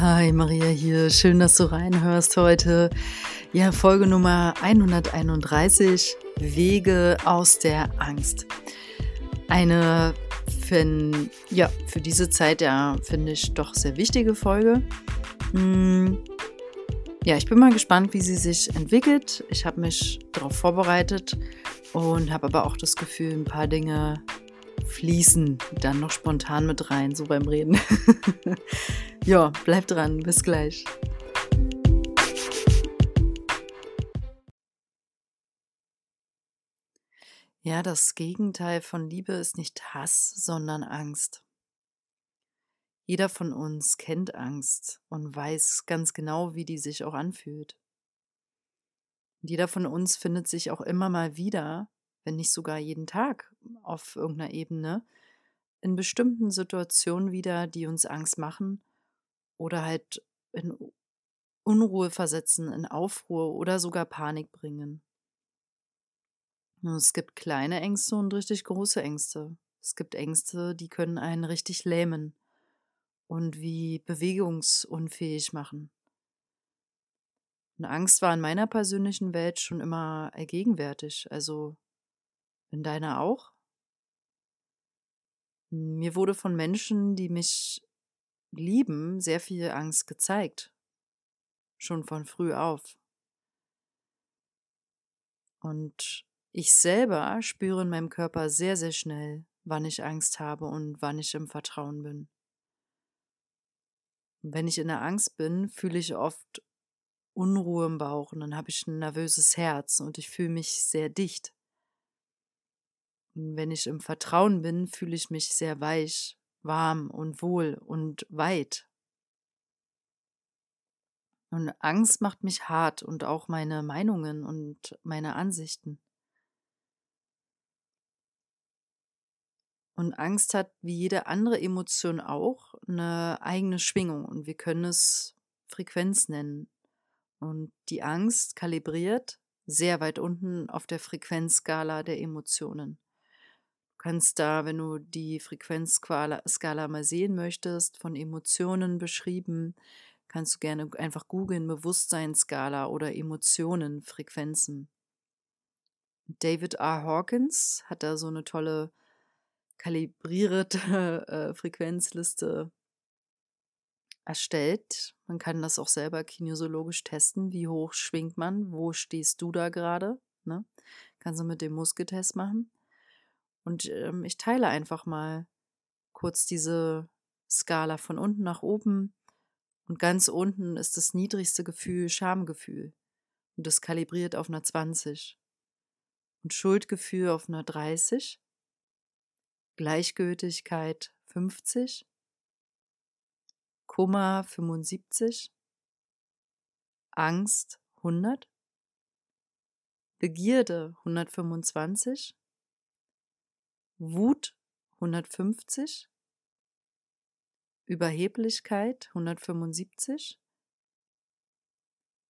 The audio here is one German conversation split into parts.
Hi Maria hier, schön, dass du reinhörst heute. Ja, Folge Nummer 131, Wege aus der Angst. Eine für, ja, für diese Zeit ja, finde ich doch sehr wichtige Folge. Hm, ja, ich bin mal gespannt, wie sie sich entwickelt. Ich habe mich darauf vorbereitet und habe aber auch das Gefühl, ein paar Dinge fließen dann noch spontan mit rein, so beim Reden. ja, bleib dran, bis gleich. Ja, das Gegenteil von Liebe ist nicht Hass, sondern Angst. Jeder von uns kennt Angst und weiß ganz genau, wie die sich auch anfühlt. Jeder von uns findet sich auch immer mal wieder wenn nicht sogar jeden Tag auf irgendeiner Ebene, in bestimmten Situationen wieder, die uns Angst machen oder halt in Unruhe versetzen, in Aufruhr oder sogar Panik bringen. Es gibt kleine Ängste und richtig große Ängste. Es gibt Ängste, die können einen richtig lähmen und wie bewegungsunfähig machen. Und Angst war in meiner persönlichen Welt schon immer allgegenwärtig. Also in deiner auch? Mir wurde von Menschen, die mich lieben, sehr viel Angst gezeigt. Schon von früh auf. Und ich selber spüre in meinem Körper sehr, sehr schnell, wann ich Angst habe und wann ich im Vertrauen bin. wenn ich in der Angst bin, fühle ich oft Unruhe im Bauch und dann habe ich ein nervöses Herz und ich fühle mich sehr dicht. Und wenn ich im Vertrauen bin, fühle ich mich sehr weich, warm und wohl und weit. Und Angst macht mich hart und auch meine Meinungen und meine Ansichten. Und Angst hat wie jede andere Emotion auch eine eigene Schwingung und wir können es Frequenz nennen. Und die Angst kalibriert sehr weit unten auf der Frequenzskala der Emotionen kannst da, wenn du die Frequenzskala mal sehen möchtest, von Emotionen beschrieben, kannst du gerne einfach googeln Bewusstseinsskala oder Emotionen, Frequenzen. David R. Hawkins hat da so eine tolle kalibrierte äh, Frequenzliste erstellt. Man kann das auch selber kinesiologisch testen. Wie hoch schwingt man? Wo stehst du da gerade? Ne? Kannst du mit dem Muskeltest machen. Und ähm, ich teile einfach mal kurz diese Skala von unten nach oben. Und ganz unten ist das niedrigste Gefühl Schamgefühl. Und das kalibriert auf einer 20. Und Schuldgefühl auf einer 30. Gleichgültigkeit 50. Kummer 75. Angst 100. Begierde 125. Wut 150, Überheblichkeit 175,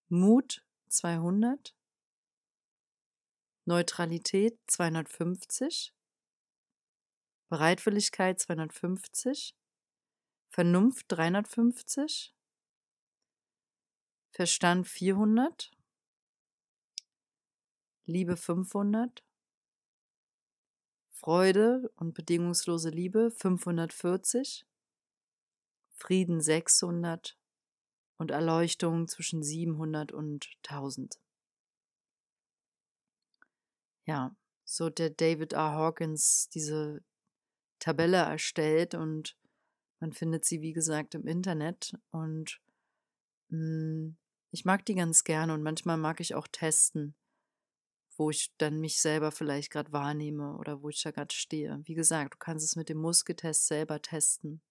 Mut 200, Neutralität 250, Bereitwilligkeit 250, Vernunft 350, Verstand 400, Liebe 500, Freude und bedingungslose Liebe 540, Frieden 600 und Erleuchtung zwischen 700 und 1000. Ja, so der David R. Hawkins diese Tabelle erstellt und man findet sie, wie gesagt, im Internet und mh, hm, ich mag die ganz gerne und manchmal mag ich auch testen wo ich dann mich selber vielleicht gerade wahrnehme oder wo ich da gerade stehe. Wie gesagt, du kannst es mit dem Muskeltest selber testen.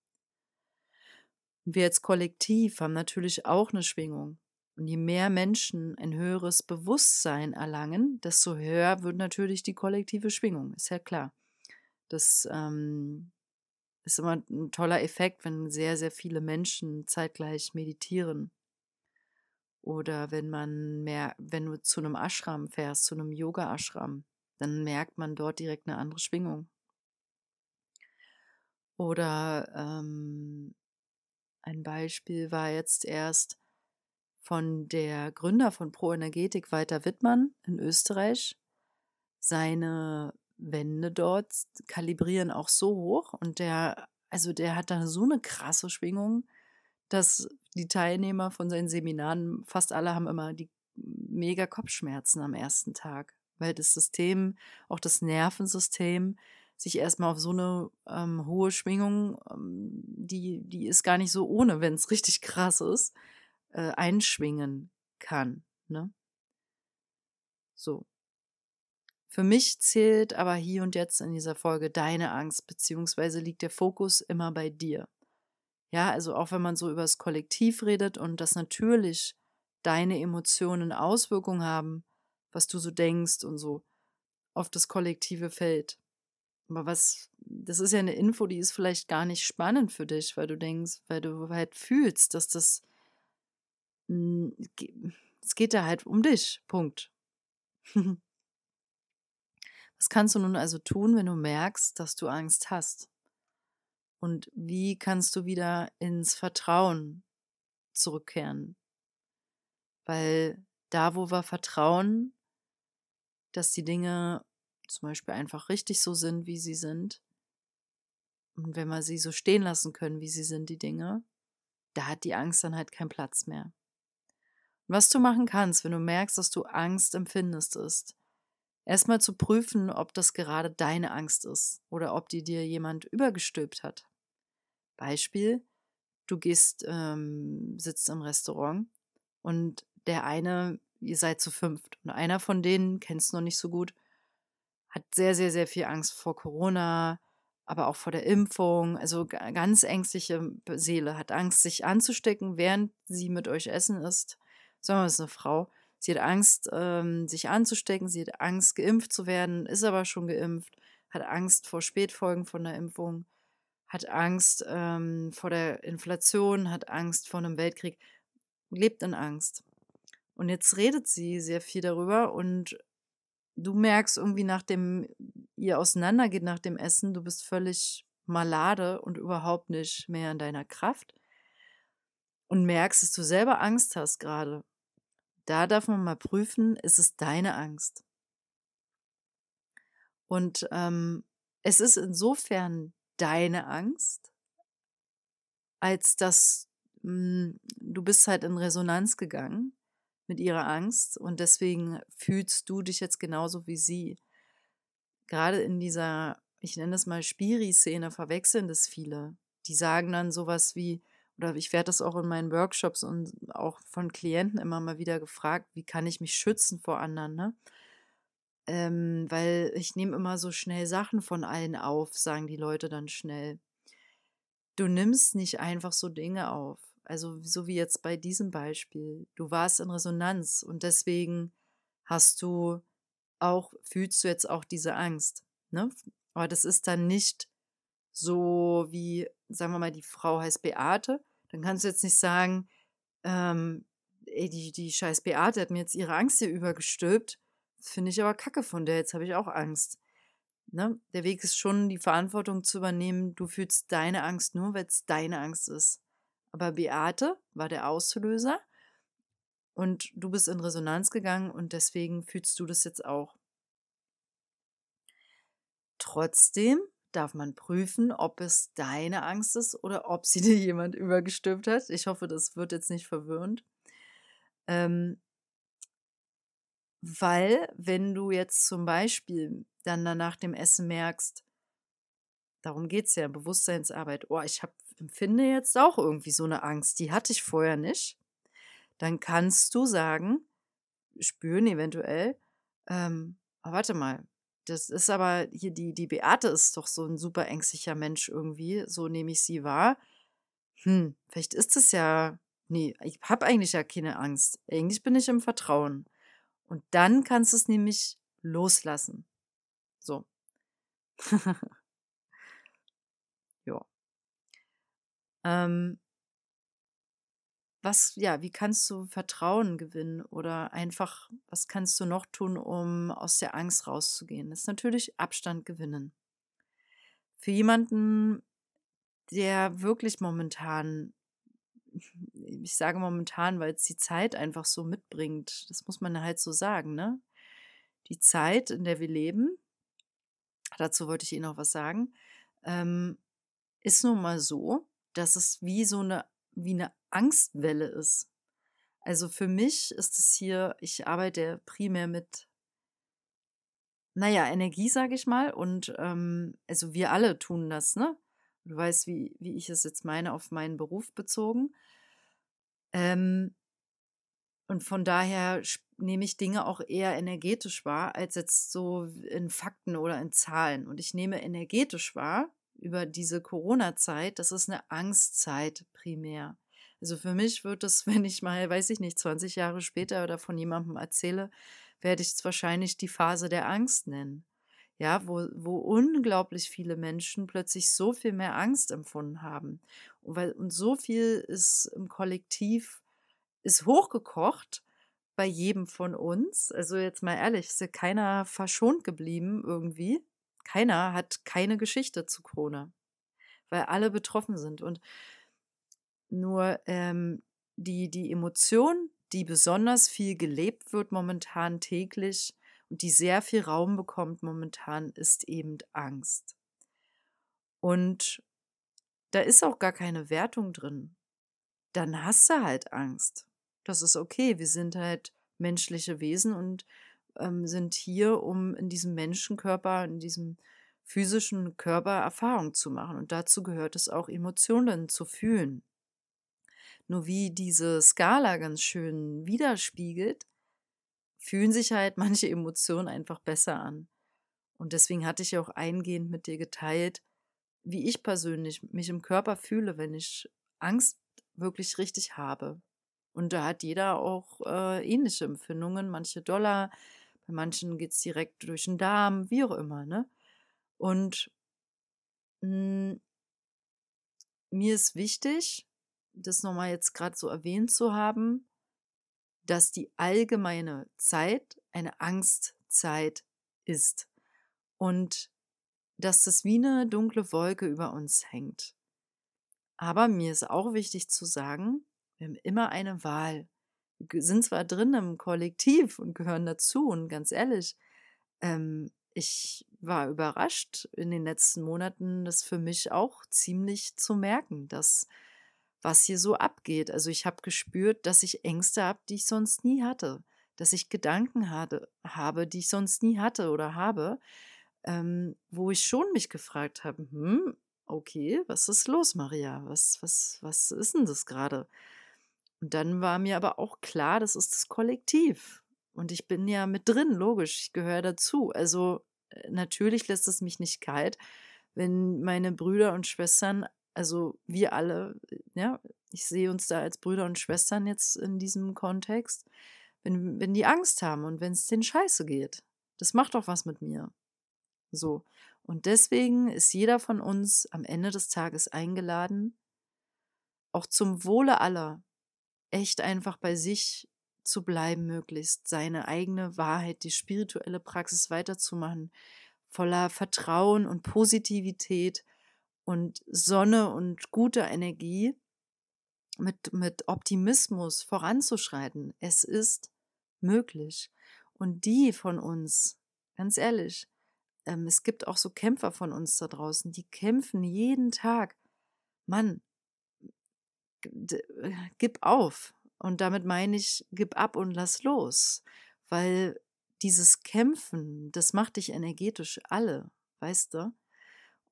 Wir als Kollektiv haben natürlich auch eine Schwingung. Und je mehr Menschen ein höheres Bewusstsein erlangen, desto höher wird natürlich die kollektive Schwingung, ist ja klar. Das ähm, ist immer ein toller Effekt, wenn sehr, sehr viele Menschen zeitgleich meditieren. Oder wenn man mehr, wenn du zu einem Ashram fährst, zu einem Yoga-Ashram, dann merkt man dort direkt eine andere Schwingung. Oder ähm, ein Beispiel war jetzt erst von der Gründer von Pro Energetik, Walter Wittmann in Österreich. Seine Wände dort kalibrieren auch so hoch und der, also der hat da so eine krasse Schwingung, dass die Teilnehmer von seinen Seminaren, fast alle haben immer die mega Kopfschmerzen am ersten Tag, weil das System, auch das Nervensystem, sich erstmal auf so eine ähm, hohe Schwingung, ähm, die, die ist gar nicht so ohne, wenn es richtig krass ist, äh, einschwingen kann. Ne? So. Für mich zählt aber hier und jetzt in dieser Folge deine Angst, beziehungsweise liegt der Fokus immer bei dir. Ja, also auch wenn man so über das Kollektiv redet und dass natürlich deine Emotionen Auswirkungen haben, was du so denkst und so auf das kollektive Feld. Aber was, das ist ja eine Info, die ist vielleicht gar nicht spannend für dich, weil du denkst, weil du halt fühlst, dass das, es geht da halt um dich. Punkt. Was kannst du nun also tun, wenn du merkst, dass du Angst hast? Und wie kannst du wieder ins Vertrauen zurückkehren? Weil da, wo wir vertrauen, dass die Dinge zum Beispiel einfach richtig so sind, wie sie sind, und wenn wir sie so stehen lassen können, wie sie sind, die Dinge, da hat die Angst dann halt keinen Platz mehr. Und was du machen kannst, wenn du merkst, dass du Angst empfindest, ist, Erstmal zu prüfen, ob das gerade deine Angst ist oder ob die dir jemand übergestülpt hat. Beispiel, du gehst, ähm, sitzt im Restaurant und der eine, ihr seid zu fünft und einer von denen, kennst du noch nicht so gut, hat sehr, sehr, sehr viel Angst vor Corona, aber auch vor der Impfung, also ganz ängstliche Seele, hat Angst, sich anzustecken, während sie mit euch essen ist. Sagen wir mal, es ist eine Frau. Sie hat Angst, ähm, sich anzustecken, sie hat Angst, geimpft zu werden, ist aber schon geimpft, hat Angst vor Spätfolgen von der Impfung, hat Angst ähm, vor der Inflation, hat Angst vor einem Weltkrieg, lebt in Angst. Und jetzt redet sie sehr viel darüber und du merkst irgendwie, nachdem ihr auseinandergeht nach dem Essen, du bist völlig malade und überhaupt nicht mehr in deiner Kraft und merkst, dass du selber Angst hast gerade da darf man mal prüfen, ist es deine Angst? Und ähm, es ist insofern deine Angst, als dass hm, du bist halt in Resonanz gegangen mit ihrer Angst und deswegen fühlst du dich jetzt genauso wie sie. Gerade in dieser, ich nenne es mal Spiri-Szene, verwechseln das viele. Die sagen dann sowas wie, oder ich werde das auch in meinen Workshops und auch von Klienten immer mal wieder gefragt, wie kann ich mich schützen vor anderen, ne? Ähm, weil ich nehme immer so schnell Sachen von allen auf, sagen die Leute dann schnell. Du nimmst nicht einfach so Dinge auf. Also so wie jetzt bei diesem Beispiel. Du warst in Resonanz und deswegen hast du auch, fühlst du jetzt auch diese Angst. Ne? Aber das ist dann nicht so wie, sagen wir mal, die Frau heißt Beate, dann kannst du jetzt nicht sagen, ähm, ey, die, die scheiß Beate hat mir jetzt ihre Angst hier übergestülpt. Finde ich aber kacke von der, jetzt habe ich auch Angst. Ne? Der Weg ist schon, die Verantwortung zu übernehmen, du fühlst deine Angst nur, weil es deine Angst ist. Aber Beate war der Auslöser und du bist in Resonanz gegangen und deswegen fühlst du das jetzt auch. Trotzdem darf man prüfen, ob es deine Angst ist oder ob sie dir jemand übergestülpt hat. Ich hoffe, das wird jetzt nicht verwirrend. Ähm, weil, wenn du jetzt zum Beispiel dann nach dem Essen merkst, darum geht es ja, Bewusstseinsarbeit, oh, ich hab, empfinde jetzt auch irgendwie so eine Angst, die hatte ich vorher nicht, dann kannst du sagen, spüren eventuell, ähm, oh, warte mal, das ist aber hier die, die Beate ist doch so ein super ängstlicher Mensch irgendwie. So nehme ich sie wahr. Hm, vielleicht ist es ja. Nee, ich habe eigentlich ja keine Angst. Eigentlich bin ich im Vertrauen. Und dann kannst du es nämlich loslassen. So. ja. Ähm, was, ja, wie kannst du Vertrauen gewinnen oder einfach, was kannst du noch tun, um aus der Angst rauszugehen? Das ist natürlich Abstand gewinnen. Für jemanden, der wirklich momentan ich sage momentan, weil es die Zeit einfach so mitbringt. Das muss man halt so sagen, ne? Die Zeit, in der wir leben, dazu wollte ich Ihnen noch was sagen, ähm, ist nun mal so, dass es wie so eine, wie eine Angstwelle ist. Also für mich ist es hier, ich arbeite primär mit, naja, Energie, sage ich mal. Und ähm, also wir alle tun das, ne? Du weißt, wie, wie ich es jetzt meine, auf meinen Beruf bezogen. Ähm, und von daher nehme ich Dinge auch eher energetisch wahr, als jetzt so in Fakten oder in Zahlen. Und ich nehme energetisch wahr über diese Corona-Zeit, das ist eine Angstzeit primär. Also für mich wird es, wenn ich mal, weiß ich nicht, 20 Jahre später oder von jemandem erzähle, werde ich es wahrscheinlich die Phase der Angst nennen. Ja, wo, wo unglaublich viele Menschen plötzlich so viel mehr Angst empfunden haben. Und, weil, und so viel ist im Kollektiv, ist hochgekocht bei jedem von uns. Also jetzt mal ehrlich, ist ja keiner verschont geblieben irgendwie. Keiner hat keine Geschichte zu Corona, weil alle betroffen sind. Und nur ähm, die, die Emotion, die besonders viel gelebt wird momentan täglich und die sehr viel Raum bekommt momentan, ist eben Angst. Und da ist auch gar keine Wertung drin. Dann hast du halt Angst. Das ist okay. Wir sind halt menschliche Wesen und ähm, sind hier, um in diesem Menschenkörper, in diesem physischen Körper Erfahrung zu machen. Und dazu gehört es auch, Emotionen zu fühlen. Nur wie diese Skala ganz schön widerspiegelt, fühlen sich halt manche Emotionen einfach besser an. Und deswegen hatte ich auch eingehend mit dir geteilt, wie ich persönlich mich im Körper fühle, wenn ich Angst wirklich richtig habe. Und da hat jeder auch äh, ähnliche Empfindungen, manche doller, bei manchen geht es direkt durch den Darm, wie auch immer, ne? Und mh, hm, mir ist wichtig, das nochmal jetzt gerade so erwähnt zu haben, dass die allgemeine Zeit eine Angstzeit ist und dass das wie eine dunkle Wolke über uns hängt. Aber mir ist auch wichtig zu sagen, wir haben immer eine Wahl. Wir sind zwar drin im Kollektiv und gehören dazu und ganz ehrlich, ähm, ich war überrascht in den letzten Monaten, das für mich auch ziemlich zu merken, dass was hier so abgeht. Also ich habe gespürt, dass ich Ängste habe, die ich sonst nie hatte, dass ich Gedanken hatte, habe, die ich sonst nie hatte oder habe, ähm, wo ich schon mich gefragt habe, hm, okay, was ist los, Maria? Was, was, was ist denn das gerade? Und dann war mir aber auch klar, das ist das Kollektiv. Und ich bin ja mit drin, logisch, ich gehöre dazu. Also äh, natürlich lässt es mich nicht kalt, wenn meine Brüder und Schwestern also wir alle, ja, ich sehe uns da als Brüder und Schwestern jetzt in diesem Kontext, wenn, wenn die Angst haben und wenn es denen scheiße geht. Das macht doch was mit mir. So. Und deswegen ist jeder von uns am Ende des Tages eingeladen, auch zum Wohle aller, echt einfach bei sich zu bleiben, möglichst seine eigene Wahrheit, die spirituelle Praxis weiterzumachen, voller Vertrauen und Positivität und Sonne und guter Energie mit, mit Optimismus voranzuschreiten. Es ist möglich. Und die von uns, ganz ehrlich, ähm, es gibt auch so Kämpfer von uns da draußen, die kämpfen jeden Tag. Mann, gib auf. Und damit meine ich, gib ab und lass los. Weil dieses Kämpfen, das macht dich energetisch alle, weißt du?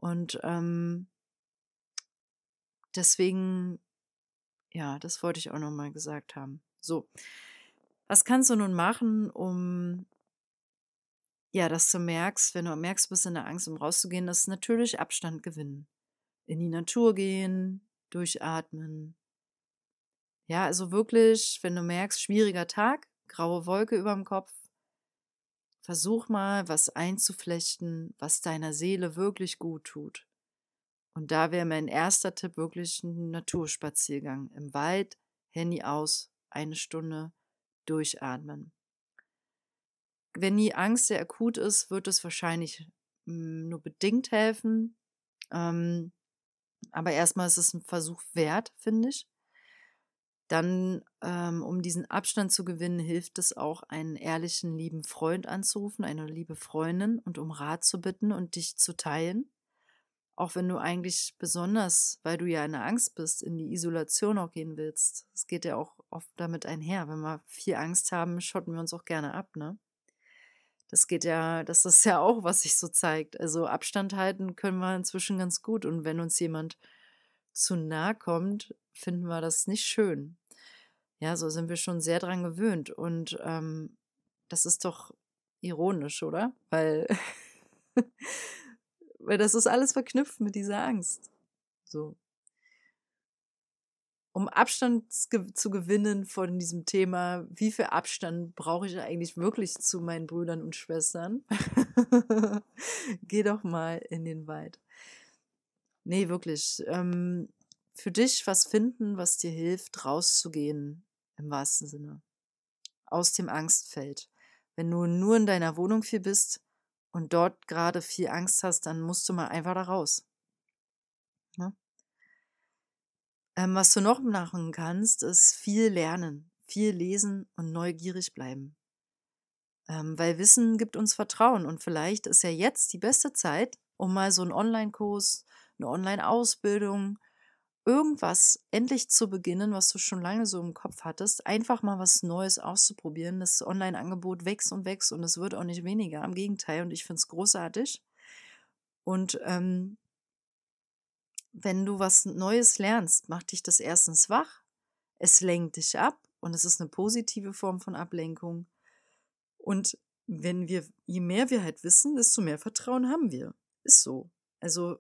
Und ähm, deswegen, ja, das wollte ich auch nochmal gesagt haben. So, was kannst du nun machen, um ja, dass du merkst, wenn du merkst, du bist in der Angst, um rauszugehen, ist natürlich Abstand gewinnen. In die Natur gehen, durchatmen. Ja, also wirklich, wenn du merkst, schwieriger Tag, graue Wolke über dem Kopf, Versuch mal, was einzuflechten, was deiner Seele wirklich gut tut. Und da wäre mein erster Tipp wirklich ein Naturspaziergang. Im Wald, Handy aus, eine Stunde durchatmen. Wenn die Angst sehr akut ist, wird es wahrscheinlich hm, nur bedingt helfen. Ähm, aber erstmal ist es ein Versuch wert, finde ich. Dann, ähm, um diesen Abstand zu gewinnen, hilft es auch, einen ehrlichen, lieben Freund anzurufen, eine liebe Freundin und um Rat zu bitten und dich zu teilen. Auch wenn du eigentlich besonders, weil du ja in der Angst bist, in die Isolation auch gehen willst. Es geht ja auch oft damit einher. Wenn wir viel Angst haben, schotten wir uns auch gerne ab, ne? Das geht ja, das ist ja auch, was sich so zeigt. Also Abstand halten können wir inzwischen ganz gut. Und wenn uns jemand zu nahe kommt, finden wir das nicht schön. Ja, so sind wir schon sehr dran gewöhnt. Und ähm, das ist doch ironisch, oder? Weil, weil das ist alles verknüpft mit dieser Angst. So. Um Abstand zu gewinnen von diesem Thema, wie viel Abstand brauche ich eigentlich wirklich zu meinen Brüdern und Schwestern? Geh doch mal in den Wald. Nee, wirklich. Ähm, für dich was finden, was dir hilft, rauszugehen, im wahrsten Sinne. Aus dem Angstfeld. Wenn du nur in deiner Wohnung viel bist und dort gerade viel Angst hast, dann musst du mal einfach da raus. Ne? Ähm, was du noch machen kannst, ist viel lernen, viel lesen und neugierig bleiben. Ähm, weil Wissen gibt uns Vertrauen und vielleicht ist ja jetzt die beste Zeit, um mal so einen Online-Kurs, eine Online-Ausbildung, irgendwas endlich zu beginnen, was du schon lange so im Kopf hattest, einfach mal was Neues auszuprobieren. Das Online-Angebot wächst und wächst und es wird auch nicht weniger. Im Gegenteil, und ich finde es großartig. Und ähm, wenn du was Neues lernst, macht dich das erstens wach, es lenkt dich ab und es ist eine positive Form von Ablenkung. Und wenn wir, je mehr wir halt wissen, desto mehr Vertrauen haben wir. Ist so. Also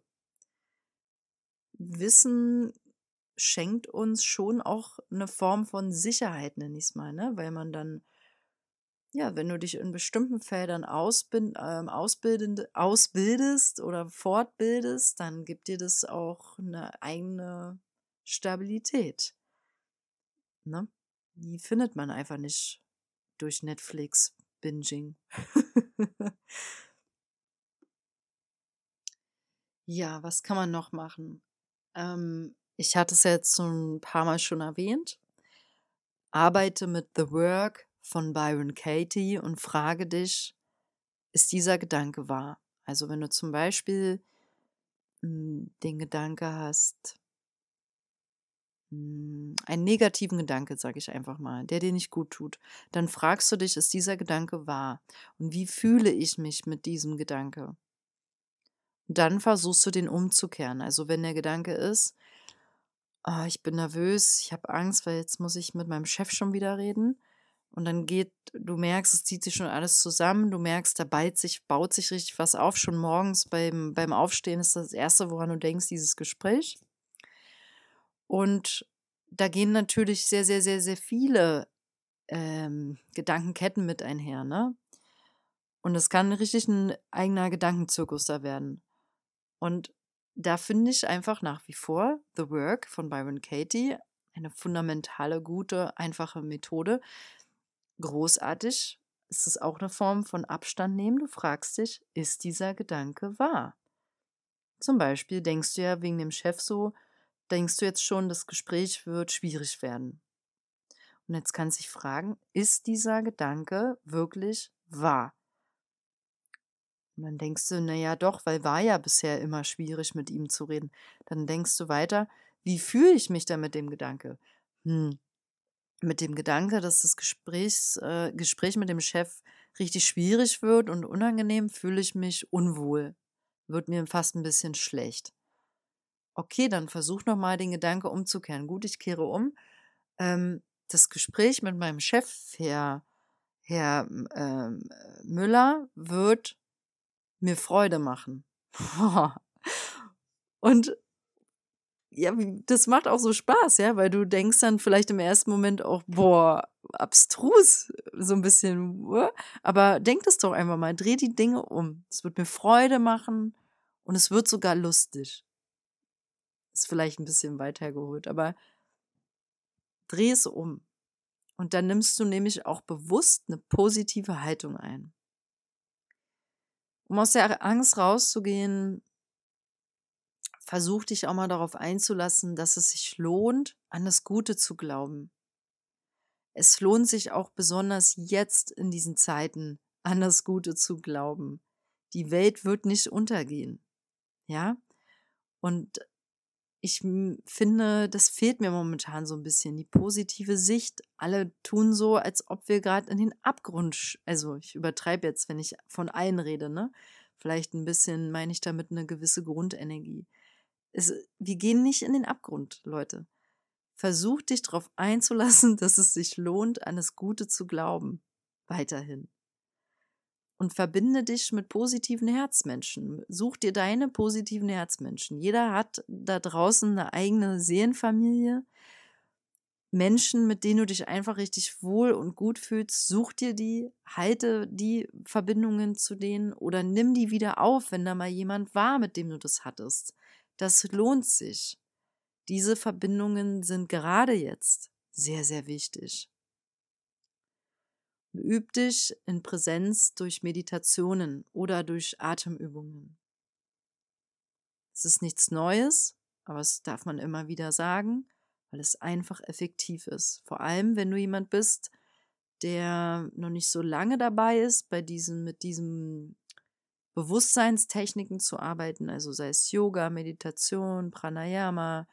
Wissen schenkt uns schon auch eine Form von Sicherheit, nenne ich es mal, ne? Weil man dann, ja, wenn du dich in bestimmten Feldern ausbind, äh, ausbildest oder fortbildest, dann gibt dir das auch eine eigene Stabilität. Ne? Die findet man einfach nicht durch Netflix-Binging. ja, was kann man noch machen? Ähm, ich hatte es jetzt so ein paar Mal schon erwähnt. Arbeite mit The Work von Byron Katie und frage dich, ist dieser Gedanke wahr? Also wenn du zum Beispiel hm, den Gedanke hast, hm, einen negativen Gedanke, sage ich einfach mal, der dir nicht gut tut, dann fragst du dich, ist dieser Gedanke wahr? Und wie fühle ich mich mit diesem Gedanke? Dann versuchst du den umzukehren. Also wenn der Gedanke ist, oh, ich bin nervös, ich habe Angst, weil jetzt muss ich mit meinem Chef schon wieder reden. Und dann geht, du merkst, es zieht sich schon alles zusammen, du merkst, da baut sich, baut sich richtig was auf. Schon morgens beim, beim Aufstehen ist das Erste, woran du denkst, dieses Gespräch. Und da gehen natürlich sehr, sehr, sehr, sehr viele ähm, Gedankenketten mit einher, ne? Und es kann richtig ein eigener Gedankenzirkus da werden. Und da finde ich einfach nach wie vor The Work von Byron Katie eine fundamentale, gute, einfache Methode. Großartig. Es ist auch eine Form von Abstand nehmen. Du fragst dich, ist dieser Gedanke wahr? Zum Beispiel denkst du ja wegen dem Chef so, denkst du jetzt schon, das Gespräch wird schwierig werden. Und jetzt kannst du dich fragen, ist dieser Gedanke wirklich wahr? Und dann denkst du, naja, doch, weil war ja bisher immer schwierig, mit ihm zu reden. Dann denkst du weiter, wie fühle ich mich da mit dem Gedanke? Hm. Mit dem Gedanke, dass das Gesprächs, äh, Gespräch mit dem Chef richtig schwierig wird und unangenehm, fühle ich mich unwohl. Wird mir fast ein bisschen schlecht. Okay, dann versuch nochmal den Gedanke umzukehren. Gut, ich kehre um. Ähm, das Gespräch mit meinem Chef, Herr, Herr ähm, Müller, wird mir Freude machen. Und ja, das macht auch so Spaß, ja, weil du denkst dann vielleicht im ersten Moment auch, boah, abstrus, so ein bisschen, aber denk das doch einfach mal, dreh die Dinge um. Es wird mir Freude machen und es wird sogar lustig. Ist vielleicht ein bisschen weit hergeholt, aber dreh es um. Und dann nimmst du nämlich auch bewusst eine positive Haltung ein. Um aus der Angst rauszugehen, versuch dich auch mal darauf einzulassen, dass es sich lohnt, an das Gute zu glauben. Es lohnt sich auch besonders jetzt in diesen Zeiten an das Gute zu glauben. Die Welt wird nicht untergehen. Ja? Und ich finde, das fehlt mir momentan so ein bisschen, die positive Sicht. Alle tun so, als ob wir gerade in den Abgrund, also ich übertreibe jetzt, wenn ich von allen rede, ne? Vielleicht ein bisschen meine ich damit eine gewisse Grundenergie. Es, wir gehen nicht in den Abgrund, Leute. Versuch dich darauf einzulassen, dass es sich lohnt, an das Gute zu glauben. Weiterhin und verbinde dich mit positiven Herzmenschen. Such dir deine positiven Herzmenschen. Jeder hat da draußen eine eigene Seelenfamilie. Menschen, mit denen du dich einfach richtig wohl und gut fühlst, such dir die, halte die Verbindungen zu denen oder nimm die wieder auf, wenn da mal jemand war, mit dem du das hattest. Das lohnt sich. Diese Verbindungen sind gerade jetzt sehr, sehr wichtig. Üb dich in Präsenz durch Meditationen oder durch Atemübungen. Es ist nichts Neues, aber es darf man immer wieder sagen, weil es einfach effektiv ist. Vor allem, wenn du jemand bist, der noch nicht so lange dabei ist, bei diesem, mit diesen Bewusstseinstechniken zu arbeiten, also sei es Yoga, Meditation, Pranayama,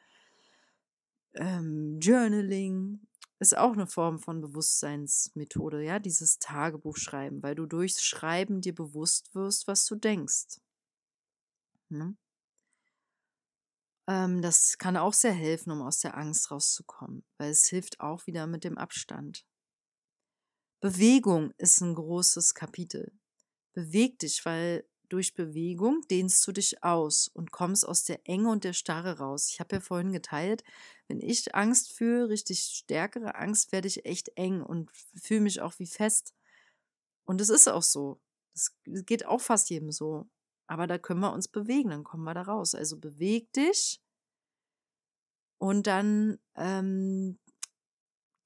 ähm, Journaling ist auch eine Form von Bewusstseinsmethode, ja, dieses Tagebuch schreiben, weil du durchs Schreiben dir bewusst wirst, was du denkst. Hm? Ähm, das kann auch sehr helfen, um aus der Angst rauszukommen, weil es hilft auch wieder mit dem Abstand. Bewegung ist ein großes Kapitel. Beweg dich, weil durch Bewegung dehnst du dich aus und kommst aus der Enge und der Starre raus. Ich habe ja vorhin geteilt, wenn ich Angst fühle, richtig stärkere Angst, werde ich echt eng und fühle mich auch wie fest. Und es ist auch so. Das geht auch fast jedem so. Aber da können wir uns bewegen, dann kommen wir da raus. Also beweg dich und dann ähm,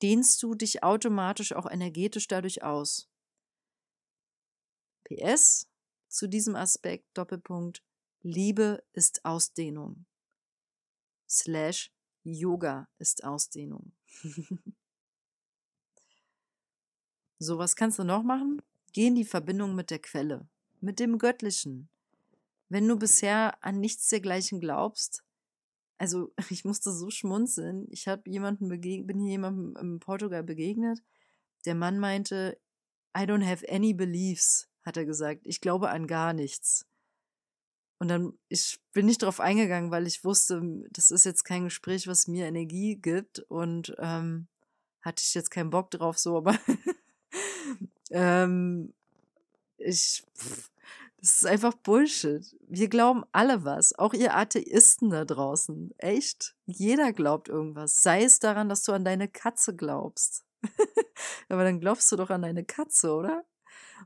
dehnst du dich automatisch auch energetisch dadurch aus. PS, zu diesem Aspekt, Doppelpunkt, Liebe ist Ausdehnung. Slash Yoga ist Ausdehnung. so, was kannst du noch machen? Geh in die Verbindung mit der Quelle, mit dem Göttlichen. Wenn du bisher an nichts dergleichen glaubst, also ich musste so schmunzeln. Ich habe jemanden bin hier jemandem in Portugal begegnet. Der Mann meinte, I don't have any beliefs hat er gesagt. Ich glaube an gar nichts. Und dann ich bin nicht drauf eingegangen, weil ich wusste, das ist jetzt kein Gespräch, was mir Energie gibt und ähm, hatte ich jetzt keinen Bock drauf, so, aber ähm, ich, pff, das ist einfach Bullshit. Wir glauben alle was, auch ihr Atheisten da draußen. Echt? Jeder glaubt irgendwas. Sei es daran, dass du an deine Katze glaubst. aber dann glaubst du doch an deine Katze, oder?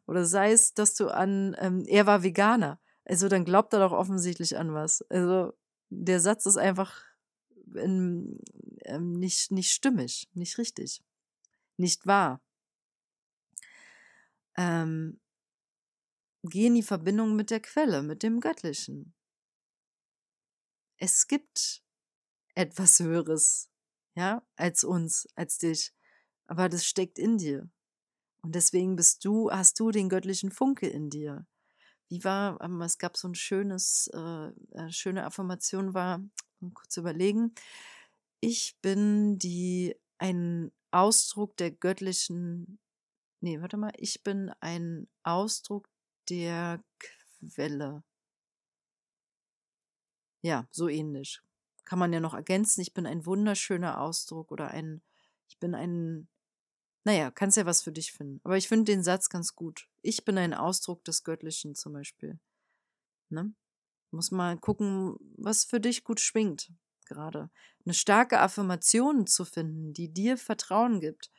Oder sei es, dass du an, ähm, er war Veganer. Also dann glaubt er doch offensichtlich an was. Also der Satz ist einfach in, ähm, nicht, nicht stimmig, nicht richtig, nicht wahr. Ähm, geh in die Verbindung mit der Quelle, mit dem Göttlichen. Es gibt etwas Höheres, ja, als uns, als dich. Aber das steckt in dir. Und deswegen bist du, hast du den göttlichen Funke in dir. Wie war, ähm, es gab so ein schönes, äh, schöne Affirmation war, kurz überlegen, ich bin die, ein Ausdruck der göttlichen, nee, warte mal, ich bin ein Ausdruck der Quelle. Ja, so ähnlich. Kann man ja noch ergänzen, ich bin ein wunderschöner Ausdruck oder ein, ich bin ein naja, kannst ja was für dich finden. Aber ich finde den Satz ganz gut. Ich bin ein Ausdruck des Göttlichen zum Beispiel. Ne? Muss mal gucken, was für dich gut schwingt gerade. Eine starke Affirmation zu finden, die dir Vertrauen gibt,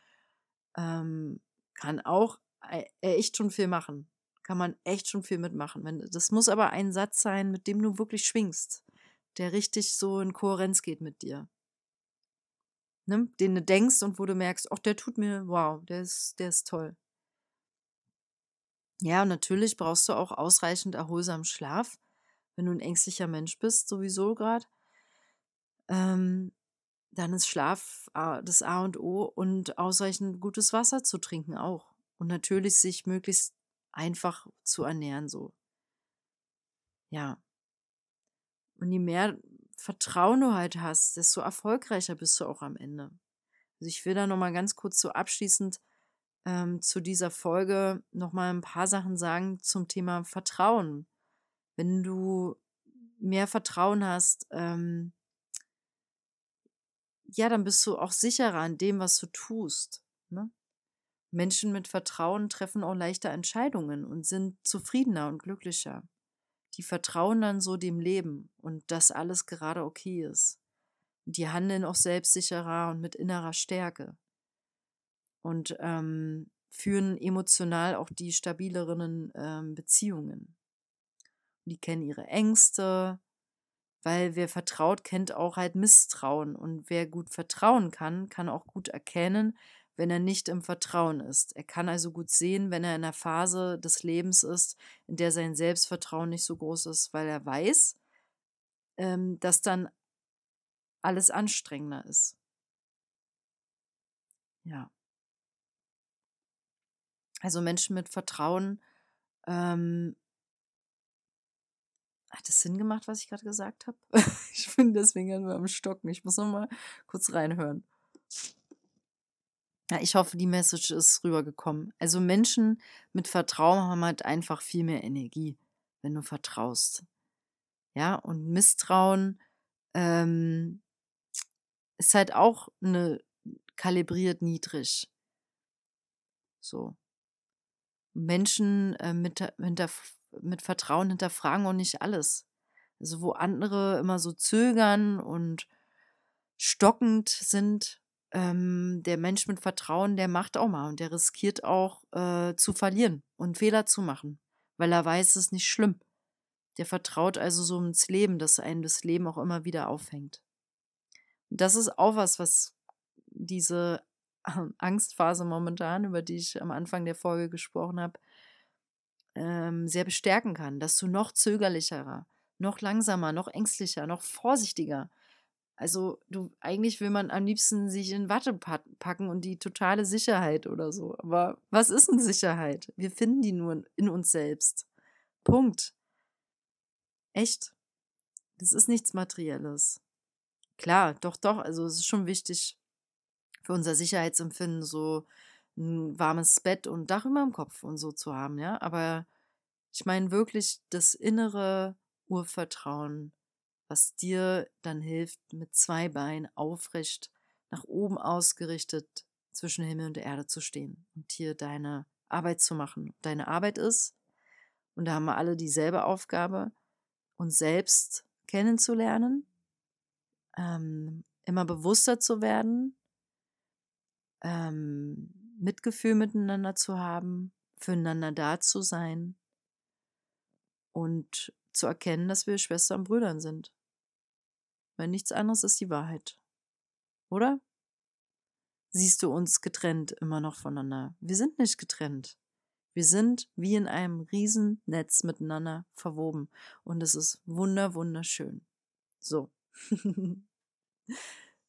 ähm, kann auch e-, echt schon viel machen. Kann man echt schon viel mitmachen. Das muss aber ein Satz sein, mit dem du wirklich schwingst, der richtig so in Kohärenz geht mit dir ne, den du denkst und wo du merkst, ach, der tut mir, wow, der ist, der ist toll. Ja, und natürlich brauchst du auch ausreichend erholsamen Schlaf, wenn du ein ängstlicher Mensch bist, sowieso gerade. Ähm, dann ist Schlaf das A und O und ausreichend gutes Wasser zu trinken auch. Und natürlich sich möglichst einfach zu ernähren, so. Ja. Und je mehr Vertrauen du halt hast, desto erfolgreicher bist du auch am Ende. Also ich will da nochmal ganz kurz so abschließend ähm, zu dieser Folge nochmal ein paar Sachen sagen zum Thema Vertrauen. Wenn du mehr Vertrauen hast, ähm, ja, dann bist du auch sicherer an dem, was du tust. Ne? Menschen mit Vertrauen treffen auch leichter Entscheidungen und sind zufriedener und glücklicher. Die vertrauen dann so dem Leben und dass alles gerade okay ist. Die handeln auch selbstsicherer und mit innerer Stärke. Und ähm, führen emotional auch die stabileren ähm, Beziehungen. Die kennen ihre Ängste, weil wer vertraut, kennt auch halt Misstrauen. Und wer gut vertrauen kann, kann auch gut erkennen, wenn er nicht im Vertrauen ist. Er kann also gut sehen, wenn er in einer Phase des Lebens ist, in der sein Selbstvertrauen nicht so groß ist, weil er weiß, ähm, dass dann alles anstrengender ist. Ja. Also Menschen mit Vertrauen ähm, hat es Sinn gemacht, was ich gerade gesagt habe? ich bin deswegen nur am Stocken. Ich muss noch mal kurz reinhören. Ja, ich hoffe, die Message ist rübergekommen. Also Menschen mit Vertrauen haben halt einfach viel mehr Energie, wenn du vertraust. Ja, und Misstrauen ähm, ist halt auch eine kalibriert niedrig. So. Menschen äh, mit, hinter, mit Vertrauen hinterfragen auch nicht alles. Also wo andere immer so zögern und stockend sind, ähm, der Mensch mit Vertrauen, der macht auch mal und der riskiert auch äh, zu verlieren und Fehler zu machen, weil er weiß, es ist nicht schlimm. Der vertraut also so ins Leben, dass einem das Leben auch immer wieder aufhängt. Und das ist auch was, was diese Angstphase momentan, über die ich am Anfang der Folge gesprochen habe, ähm, sehr bestärken kann, dass du noch zögerlicherer, noch langsamer, noch ängstlicher, noch vorsichtiger. Also du eigentlich will man am liebsten sich in Watte packen und die totale Sicherheit oder so. Aber was ist denn Sicherheit? Wir finden die nur in uns selbst. Punkt. Echt. Das ist nichts Materielles. Klar, doch, doch. Also es ist schon wichtig für unser Sicherheitsempfinden so ein warmes Bett und Dach über dem Kopf und so zu haben, ja. Aber ich meine wirklich das innere Urvertrauen, was dir dann hilft, mit zwei Beinen aufrecht nach oben ausgerichtet zwischen Himmel und Erde zu stehen und hier deine Arbeit zu machen. Deine Arbeit ist, und da haben wir alle dieselbe Aufgabe, uns selbst kennenzulernen, ähm, immer bewusster zu werden, ähm, Mitgefühl miteinander zu haben, füreinander da zu sein und zu erkennen, dass wir Schwestern und Brüdern sind. Weil nichts anderes ist die Wahrheit. Oder? Siehst du uns getrennt immer noch voneinander? Wir sind nicht getrennt. Wir sind wie in einem Riesennetz miteinander verwoben. Und es ist wunder, wunderschön. So.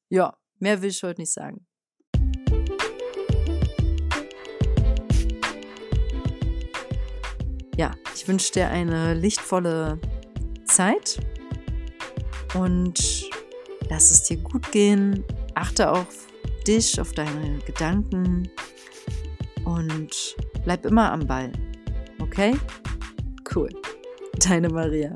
ja, mehr will ich heute nicht sagen. ja, ich wünsche dir eine lichtvolle Zeit und lass es dir gut gehen. Achte auf dich, auf deine Gedanken und bleib immer am Ball. Okay? Cool. Deine Maria.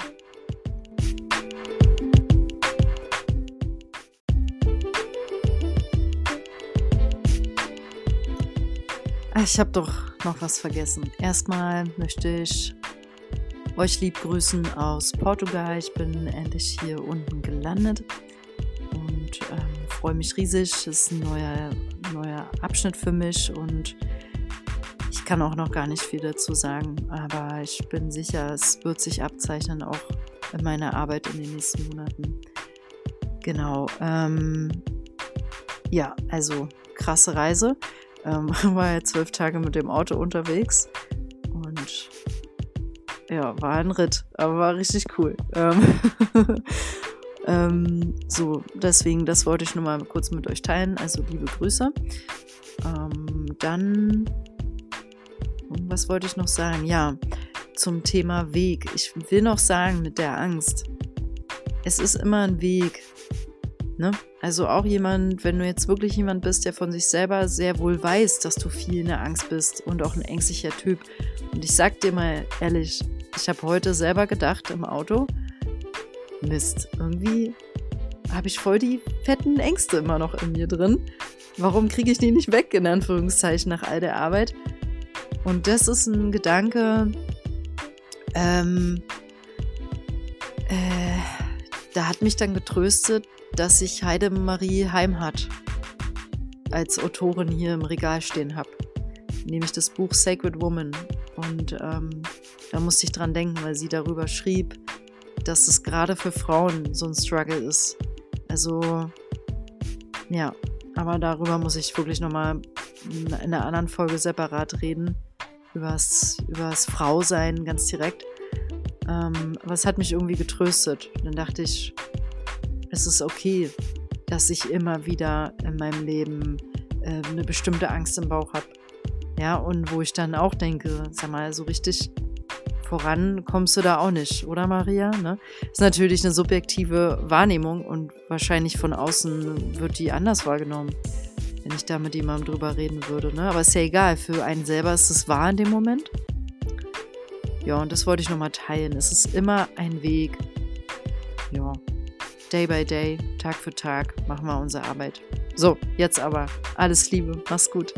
Ah, ich habe doch noch was vergessen. Erstmal möchte ich euch lieb grüßen aus Portugal. Ich bin endlich hier unten gelandet und ähm, freue mich riesig. Es ist ein neuer, neuer Abschnitt für mich und ich kann auch noch gar nicht viel dazu sagen, aber ich bin sicher, es wird sich abzeichnen, auch in meiner Arbeit in den nächsten Monaten. Genau. Ähm, ja, also krasse Reise. Ähm, war ja zwölf Tage mit dem Auto unterwegs ja, war ein Ritt, aber war richtig cool. Ähm Ähm, so, deswegen, das wollte ich nur mal kurz mit euch teilen. Also liebe Grüße. Ähm, dann, was wollte ich noch sagen? Ja, zum Thema Weg. Ich will noch sagen mit der Angst. Es ist immer ein Weg. Ne? Also auch jemand, wenn du jetzt wirklich jemand bist, der von sich selber sehr wohl weiß, dass du viel in der Angst bist und auch ein ängstlicher Typ. Und ich sag dir mal ehrlich, ich habe heute selber gedacht im Auto, Mist, irgendwie habe ich voll die fetten Ängste immer noch in mir drin. Warum kriege ich die nicht weg, in Anführungszeichen, nach all der Arbeit? Und das ist ein Gedanke, ähm, äh, da hat mich dann getröstet, dass ich Heidemarie Heimhardt als Autorin hier im Regal stehen habe. Nämlich das Buch Sacred Woman. Und ähm, da musste ich dran denken, weil sie darüber schrieb, dass es gerade für Frauen so ein Struggle ist. Also, ja, aber darüber muss ich wirklich nochmal in einer anderen Folge separat reden. Übers, übers Frausein ganz direkt. Ähm, aber es hat mich irgendwie getröstet. dann dachte ich, es ist okay, dass ich immer wieder in meinem Leben äh, eine bestimmte Angst im Bauch habe. Ja, und wo ich dann auch denke, sag mal, so richtig voran kommst du da auch nicht, oder Maria? Ne? Ist natürlich eine subjektive Wahrnehmung und wahrscheinlich von außen wird die anders wahrgenommen, wenn ich da mit jemandem drüber reden würde. Ne? Aber ist ja egal, für einen selber ist es wahr in dem Moment. Ja, und das wollte ich nochmal teilen. Es ist immer ein Weg. Ja, day by day, Tag für Tag machen wir unsere Arbeit. So, jetzt aber alles Liebe, mach's gut.